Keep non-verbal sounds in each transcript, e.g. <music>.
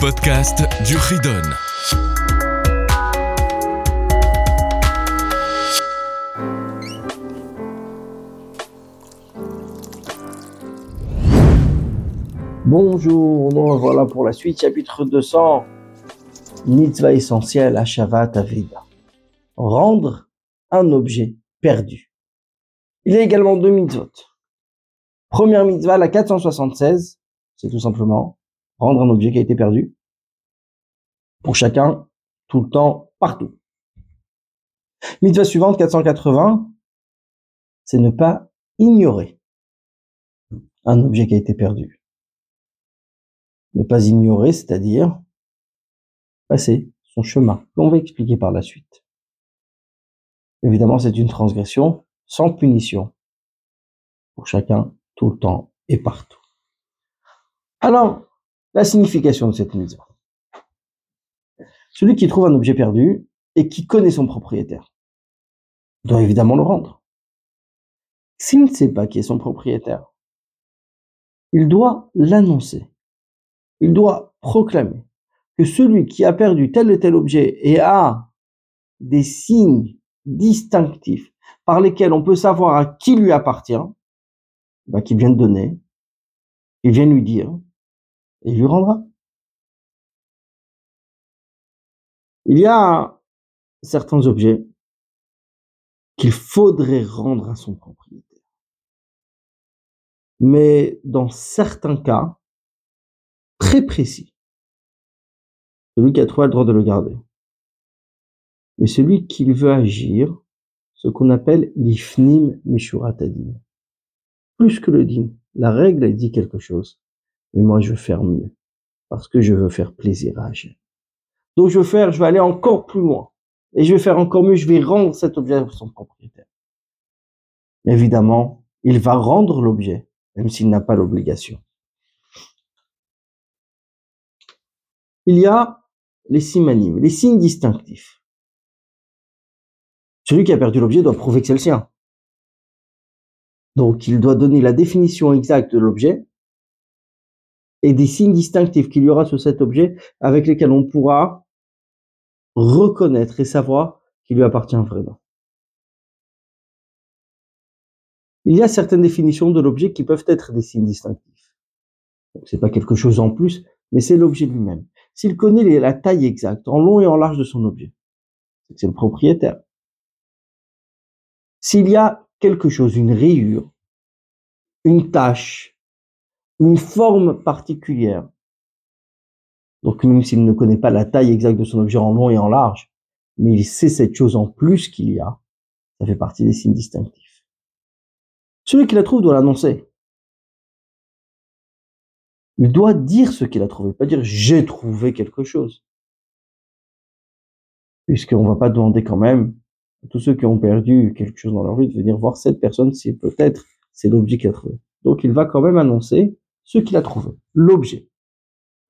podcast du Ridon. Bonjour, voilà pour la suite, chapitre 200. Mitzvah essentielle à Shavat Aveda. Rendre un objet perdu. Il y a également deux mitzvot. Première mitzvah, la 476, c'est tout simplement rendre un objet qui a été perdu. Pour chacun, tout le temps, partout. Mitzvah suivante, 480, c'est ne pas ignorer un objet qui a été perdu ne pas ignorer, c'est-à-dire passer son chemin, qu'on va expliquer par la suite. Évidemment, c'est une transgression sans punition pour chacun, tout le temps et partout. Alors, la signification de cette mise. Celui qui trouve un objet perdu et qui connaît son propriétaire doit évidemment le rendre. S'il ne sait pas qui est son propriétaire, il doit l'annoncer il doit proclamer que celui qui a perdu tel et tel objet et a des signes distinctifs par lesquels on peut savoir à qui lui appartient, bah, qu'il vient de donner, il vient lui dire, et il lui rendra. Il y a certains objets qu'il faudrait rendre à son propriétaire. Mais dans certains cas, très précis. Celui qui a trouvé le droit de le garder. Mais celui qui veut agir, ce qu'on appelle l'ifnim mishuratadin. Plus que le din. La règle, dit quelque chose. Mais moi, je veux faire mieux. Parce que je veux faire plaisir à agir. Donc, je veux faire, je vais aller encore plus loin. Et je vais faire encore mieux, je vais rendre cet objet à son propriétaire. Évidemment, il va rendre l'objet, même s'il n'a pas l'obligation. il y a les simanim, les signes distinctifs. Celui qui a perdu l'objet doit prouver que c'est le sien. Donc, il doit donner la définition exacte de l'objet et des signes distinctifs qu'il y aura sur cet objet avec lesquels on pourra reconnaître et savoir qu'il lui appartient vraiment. Il y a certaines définitions de l'objet qui peuvent être des signes distinctifs. C'est pas quelque chose en plus, mais c'est l'objet lui-même s'il connaît la taille exacte, en long et en large de son objet, c'est le propriétaire. S'il y a quelque chose, une rayure, une tache, une forme particulière, donc même s'il ne connaît pas la taille exacte de son objet en long et en large, mais il sait cette chose en plus qu'il y a, ça fait partie des signes distinctifs. Celui qui la trouve doit l'annoncer. Il doit dire ce qu'il a trouvé, pas dire j'ai trouvé quelque chose. Puisqu'on va pas demander quand même à tous ceux qui ont perdu quelque chose dans leur vie de venir voir cette personne si peut-être c'est l'objet qu'il a trouvé. Donc il va quand même annoncer ce qu'il a trouvé, l'objet.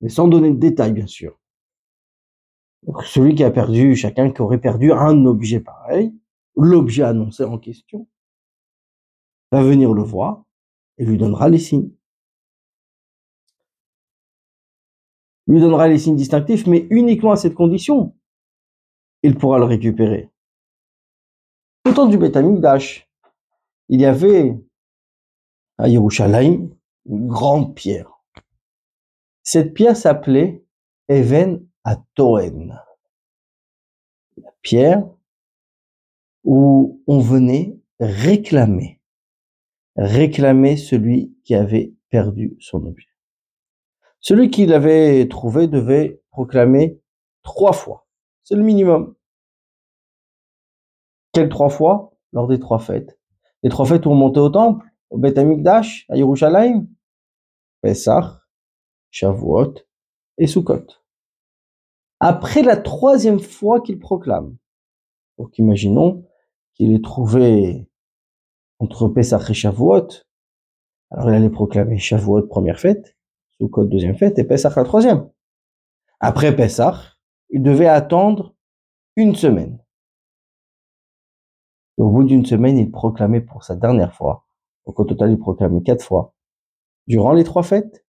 Mais sans donner de détails, bien sûr. Celui qui a perdu, chacun qui aurait perdu un objet pareil, l'objet annoncé en question, va venir le voir et lui donnera les signes. lui donnera les signes distinctifs, mais uniquement à cette condition. Il pourra le récupérer. Au temps du Beth il y avait à Yerushalayim une grande pierre. Cette pierre s'appelait Even Atoen. La pierre où on venait réclamer, réclamer celui qui avait perdu son objet. Celui qui l'avait trouvé devait proclamer trois fois. C'est le minimum. Quelles trois fois? Lors des trois fêtes. Les trois fêtes où on montait au temple, au Beth Amikdash, à Yerushalayim, Pesach, Shavuot et Sukkot. Après la troisième fois qu'il proclame, donc imaginons qu'il ait trouvé entre Pesach et Shavuot, alors il allait proclamer Shavuot première fête, code deuxième fête, et Pessah la troisième. Après Pessah, il devait attendre une semaine. au bout d'une semaine, il proclamait pour sa dernière fois. Donc au total, il proclamait quatre fois durant les trois fêtes.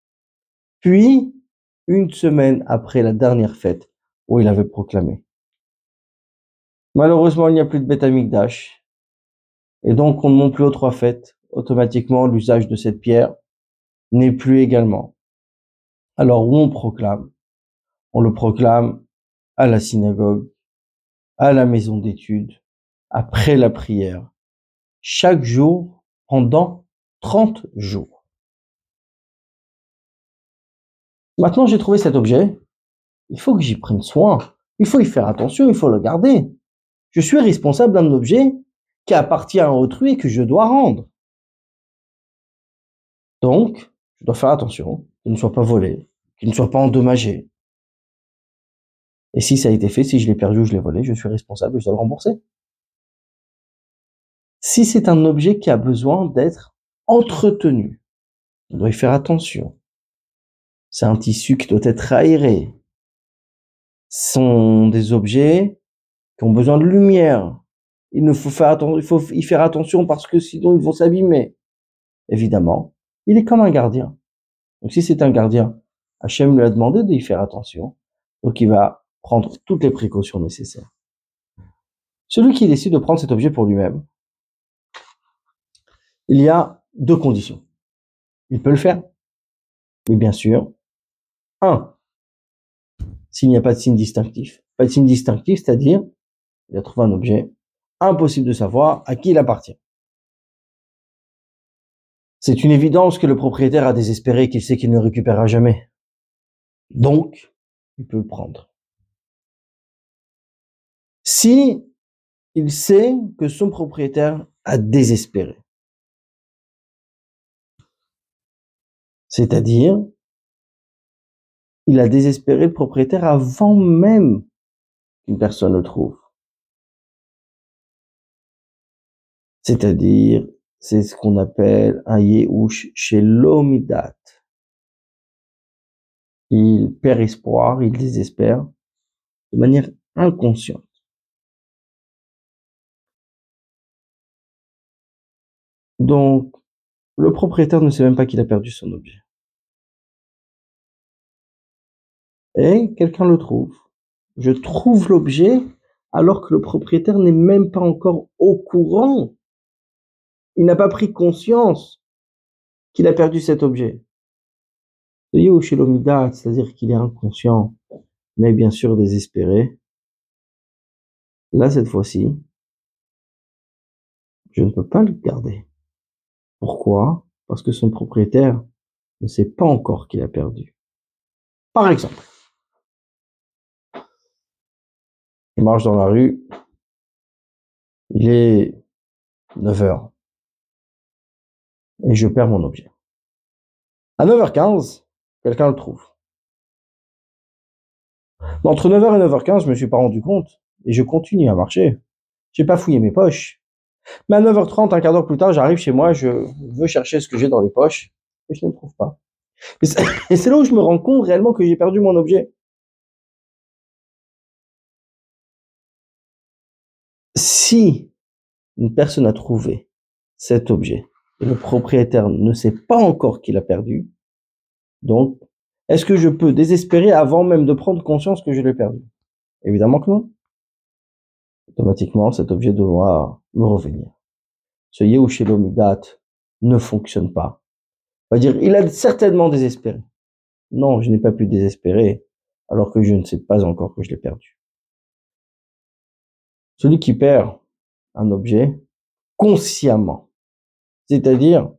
Puis, une semaine après la dernière fête où il avait proclamé. Malheureusement, il n'y a plus de Beth Amikdash. Et donc, on ne monte plus aux trois fêtes. Automatiquement, l'usage de cette pierre n'est plus également. Alors, où on proclame? On le proclame à la synagogue, à la maison d'études, après la prière, chaque jour pendant 30 jours. Maintenant, j'ai trouvé cet objet. Il faut que j'y prenne soin. Il faut y faire attention. Il faut le garder. Je suis responsable d'un objet qui appartient à autrui et que je dois rendre. Donc, je dois faire attention qu'il ne soit pas volé, qu'il ne soit pas endommagé. Et si ça a été fait, si je l'ai perdu ou je l'ai volé, je suis responsable et je dois le rembourser. Si c'est un objet qui a besoin d'être entretenu, on doit y faire attention. C'est un tissu qui doit être aéré. Ce sont des objets qui ont besoin de lumière. Il faut faire il faut y faire attention parce que sinon ils vont s'abîmer. Évidemment, il est comme un gardien. Donc si c'est un gardien, Hachem lui a demandé d'y faire attention. Donc il va prendre toutes les précautions nécessaires. Celui qui décide de prendre cet objet pour lui-même, il y a deux conditions. Il peut le faire, mais bien sûr, un, s'il n'y a pas de signe distinctif. Pas de signe distinctif, c'est-à-dire, il a trouvé un objet, impossible de savoir à qui il appartient. C'est une évidence que le propriétaire a désespéré qu'il sait qu'il ne récupérera jamais. Donc, il peut le prendre. Si il sait que son propriétaire a désespéré, c'est-à-dire, il a désespéré le propriétaire avant même qu'une personne le trouve. C'est-à-dire, c'est ce qu'on appelle un Yehush chez l'Omidat. Il perd espoir, il désespère de manière inconsciente. Donc, le propriétaire ne sait même pas qu'il a perdu son objet. Et quelqu'un le trouve. Je trouve l'objet alors que le propriétaire n'est même pas encore au courant il n'a pas pris conscience qu'il a perdu cet objet. C'est-à-dire qu'il est inconscient, mais bien sûr désespéré. Là, cette fois-ci, je ne peux pas le garder. Pourquoi? Parce que son propriétaire ne sait pas encore qu'il a perdu. Par exemple, je marche dans la rue, il est 9 heures et je perds mon objet. À 9h15, quelqu'un le trouve. Entre 9h et 9h15, je me suis pas rendu compte et je continue à marcher. J'ai pas fouillé mes poches. Mais à 9h30, un quart d'heure plus tard, j'arrive chez moi, je veux chercher ce que j'ai dans les poches et je ne le trouve pas. <laughs> Et c'est là où je me rends compte réellement que j'ai perdu mon objet. Si une personne a trouvé cet objet le propriétaire ne sait pas encore qu'il a perdu. Donc, est-ce que je peux désespérer avant même de prendre conscience que je l'ai perdu? Évidemment que non. Automatiquement, cet objet doit me revenir. Ce Yehushelomidat ne fonctionne pas. On va dire, il a certainement désespéré. Non, je n'ai pas pu désespérer alors que je ne sais pas encore que je l'ai perdu. Celui qui perd un objet consciemment c'est-à-dire,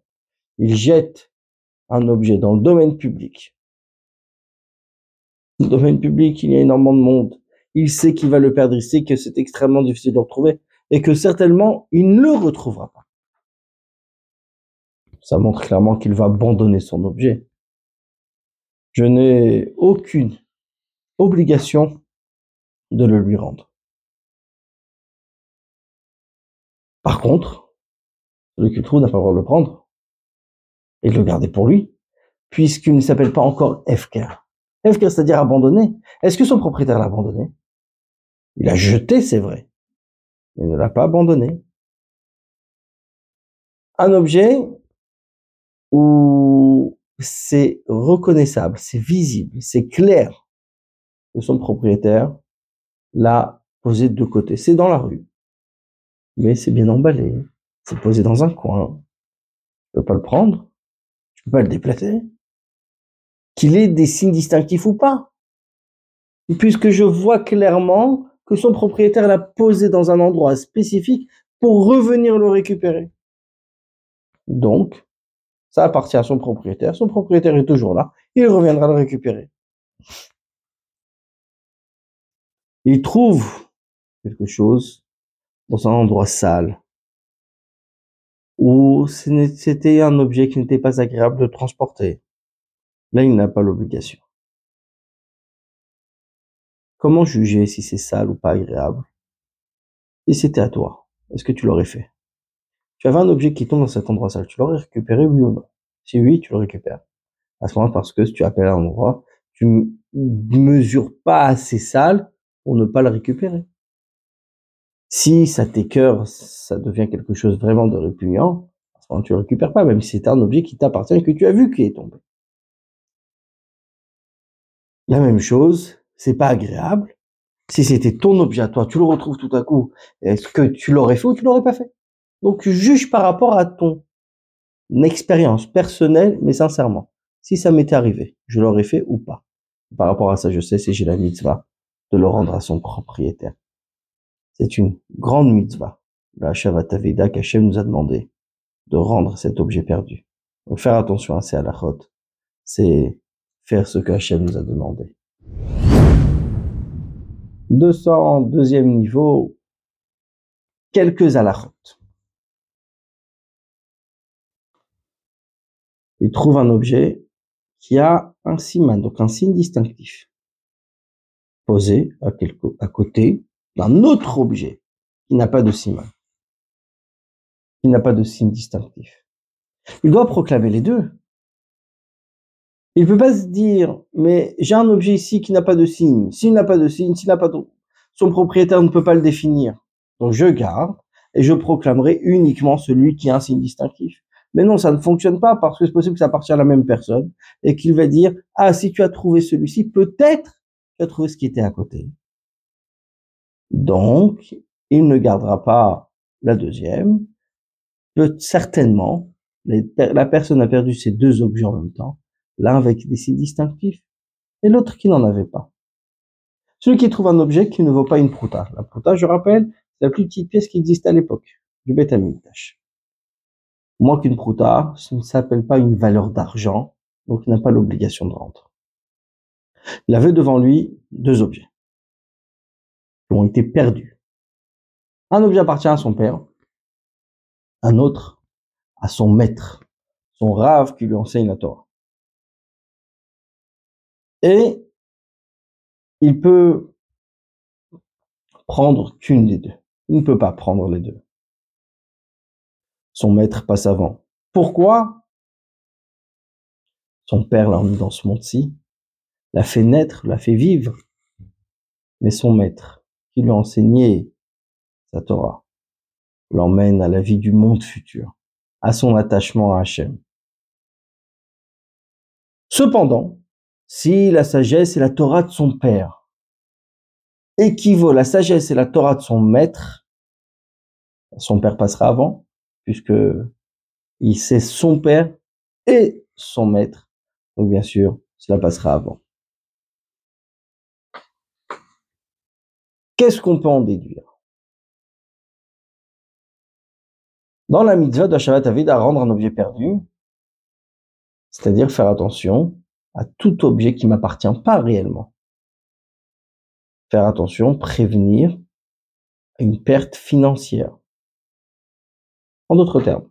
il jette un objet dans le domaine public. Dans le domaine public, il y a énormément de monde. Il sait qu'il va le perdre, il sait que c'est extrêmement difficile de le retrouver et que certainement il ne le retrouvera pas. Ça montre clairement qu'il va abandonner son objet. Je n'ai aucune obligation de le lui rendre. Par contre, celui qui le trouve n'a pas le droit de le prendre et de le garder pour lui, puisqu'il ne s'appelle pas encore Efker. Efker, c'est-à-dire abandonné. Est-ce que son propriétaire l'a abandonné? Il a jeté, c'est vrai, il ne l'a pas abandonné. Un objet où c'est reconnaissable, c'est visible, c'est clair que son propriétaire l'a posé de côté. C'est dans la rue, mais c'est bien emballé, c'est posé dans un coin. Je peux pas le prendre, je peux pas le déplacer. Qu'il ait des signes distinctifs ou pas. puisque je vois clairement que son propriétaire l'a posé dans un endroit spécifique pour revenir le récupérer. Donc, ça appartient à son propriétaire. Son propriétaire est toujours là. Il reviendra le récupérer. Il trouve quelque chose dans un endroit sale où c'était un objet qui n'était pas agréable de transporter. Là, il n'a pas l'obligation. Comment juger si c'est sale ou pas agréable? Si c'était à toi, est-ce que tu l'aurais fait? Tu avais un objet qui tombe dans cet endroit sale, tu l'aurais récupéré oui ou non? Si oui, tu le récupères. À ce moment parce que si tu appelles un endroit, tu ne mesures pas assez sale pour ne pas le récupérer. Si ça t'écœure, ça devient quelque chose vraiment de répugnant, tu le récupères pas, même si c'est un objet qui t'appartient et que tu as vu qui est tombé. La même chose, c'est pas agréable. Si c'était ton objet à toi, tu le retrouves tout à coup, est-ce que tu l'aurais fait ou tu l'aurais pas fait? Donc juge par rapport à ton expérience personnelle, mais sincèrement. Si ça m'était arrivé, je l'aurais fait ou pas? Par rapport à ça, je sais si j'ai la mitzvah de le rendre à son propriétaire. C'est une grande mitzvah, la Shavataveda qu'Hachem nous a demandé de rendre cet objet perdu. Donc faire attention à ces halachot, c'est faire ce que Hachem nous a demandé. 202e niveau, quelques halachot. Il trouve un objet qui a un siman, donc un signe distinctif, posé à côté d'un autre objet qui n'a pas de siman, qui n'a pas de signe distinctif. Il doit proclamer les deux. Il peut pas se dire, mais j'ai un objet ici qui n'a pas de signe. S'il n'a pas de signe, s'il n'a pas de... Son propriétaire ne peut pas le définir. Donc je garde et je proclamerai uniquement celui qui a un signe distinctif. Mais non, ça ne fonctionne pas parce que c'est possible que ça appartienne à la même personne et qu'il va dire, ah, si tu as trouvé celui-ci, peut-être tu as trouvé ce qui était à côté. Donc, il ne gardera pas la deuxième. Peut certainement, la personne a perdu ces deux objets en même temps l'un avec des signes distinctifs et l'autre qui n'en avait pas. Celui qui trouve un objet qui ne vaut pas une prouta. La prouta, je rappelle, c'est la plus petite pièce qui existait à l'époque, du Beth Moins qu'une prouta, ça ne s'appelle pas une valeur d'argent, donc il n'a pas l'obligation de rendre. Il avait devant lui deux objets qui ont été perdus. Un objet appartient à son père, un autre à son maître, son rave qui lui enseigne la Torah. Et il peut prendre qu'une des deux. Il ne peut pas prendre les deux. Son maître passe avant. Pourquoi? Son père l'a mis dans ce monde-ci, l'a fait naître, l'a fait vivre. Mais son maître, qui lui a enseigné sa Torah, l'emmène à la vie du monde futur, à son attachement à Hachem. Cependant, si la sagesse et la Torah de son père équivaut la sagesse et la Torah de son maître, son père passera avant, puisque il sait son père et son maître. Donc bien sûr, cela passera avant. Qu'est-ce qu'on peut en déduire? Dans la mitzvah de Shabbat Avid à rendre un objet perdu, c'est-à-dire faire attention à tout objet qui m'appartient pas réellement. Faire attention, prévenir une perte financière. En d'autres termes,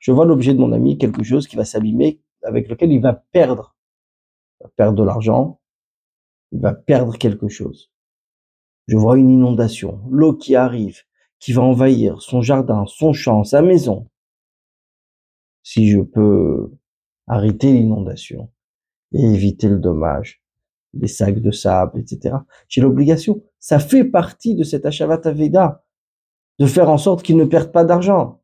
je vois l'objet de mon ami, quelque chose qui va s'abîmer, avec lequel il va perdre. Il va perdre de l'argent, il va perdre quelque chose. Je vois une inondation, l'eau qui arrive, qui va envahir son jardin, son champ, sa maison. Si je peux arrêter l'inondation, et éviter le dommage, les sacs de sable, etc. J'ai l'obligation. Ça fait partie de cet Ashavat Veda de faire en sorte qu'ils ne perdent pas d'argent.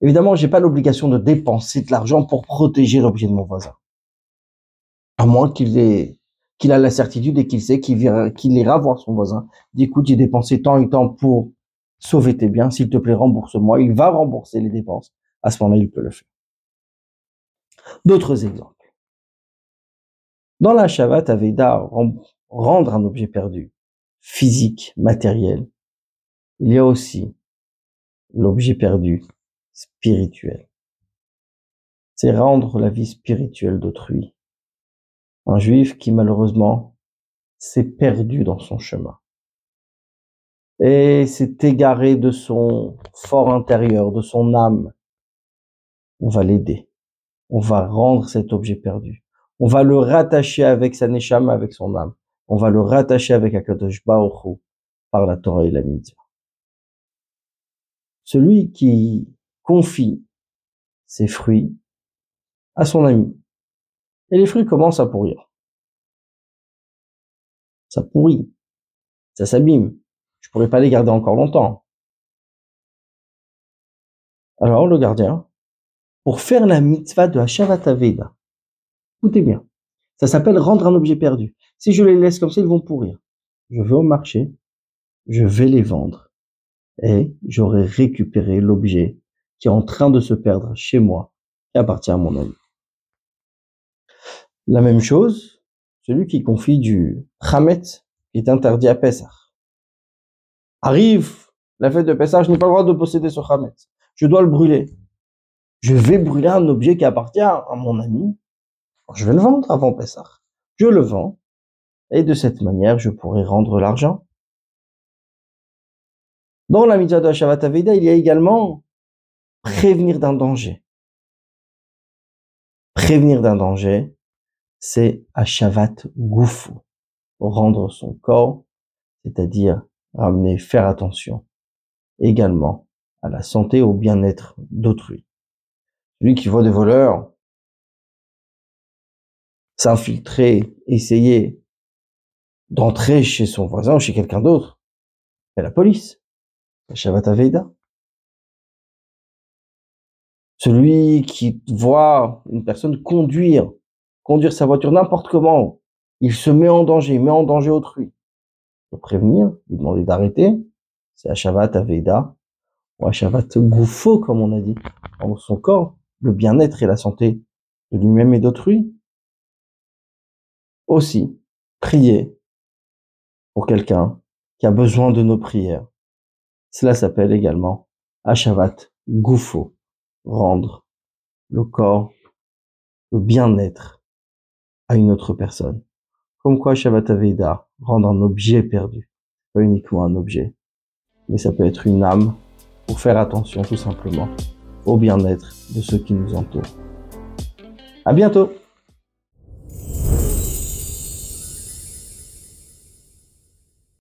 Évidemment, j'ai pas l'obligation de dépenser de l'argent pour protéger l'objet de mon voisin. À moins qu'il ait, qu'il a la certitude et qu'il sait qu'il ira voir son voisin. Dit, écoute, j'ai dépensé tant et tant pour sauver tes biens. S'il te plaît, rembourse-moi. Il va rembourser les dépenses. À ce moment-là, il peut le faire. D'autres exemples. Dans la Shabbat Aveda, rendre un objet perdu, physique, matériel, il y a aussi l'objet perdu spirituel. C'est rendre la vie spirituelle d'autrui. Un juif qui malheureusement s'est perdu dans son chemin et s'est égaré de son fort intérieur, de son âme. On va l'aider. On va rendre cet objet perdu. On va le rattacher avec sa neshama, avec son âme. On va le rattacher avec Akadosh Baruch par la Torah et la mitzvah. Celui qui confie ses fruits à son ami. Et les fruits commencent à pourrir. Ça pourrit. Ça s'abîme. Je pourrais pas les garder encore longtemps. Alors, le gardien, pour faire la mitzvah de Hashavat Aveda, écoutez bien, ça s'appelle rendre un objet perdu. Si je les laisse comme ça, ils vont pourrir. Je vais au marché, je vais les vendre et j'aurai récupéré l'objet qui est en train de se perdre chez moi qui appartient à mon ami. La même chose, celui qui confie du Hamet est interdit à Pessah. Arrive la fête de Pessah, je n'ai pas le droit de posséder ce Hamet. Je dois le brûler. Je vais brûler un objet qui appartient à mon ami. Je vais le vendre avant Pessah. Je le vends. Et de cette manière, je pourrai rendre l'argent. Dans la mitzvah de Shabbat Aveda, il y a également prévenir d'un danger. Prévenir d'un danger, c'est Ashavat Goufou, rendre son corps, c'est-à-dire ramener, faire attention également à la santé, au bien-être d'autrui. Celui qui voit des voleurs s'infiltrer, essayer d'entrer chez son voisin ou chez quelqu'un d'autre, c'est la police. Shabbat Aveida. Celui qui voit une personne conduire, conduire sa voiture n'importe comment, il se met en danger, il met en danger autrui. Il prévenir, lui demander d'arrêter. C'est Shabbat Aveida, ou Shabbat Goufo, comme on a dit, dans son corps, le bien-être et la santé de lui-même et d'autrui. Aussi, prier pour quelqu'un qui a besoin de nos prières. Cela s'appelle également Ashavat Goufo, rendre le corps, le bien-être à une autre personne. Comme quoi Shabbat Aveda, rendre un objet perdu, pas uniquement un objet, mais ça peut être une âme pour faire attention tout simplement au bien-être de ceux qui nous entourent. À bientôt!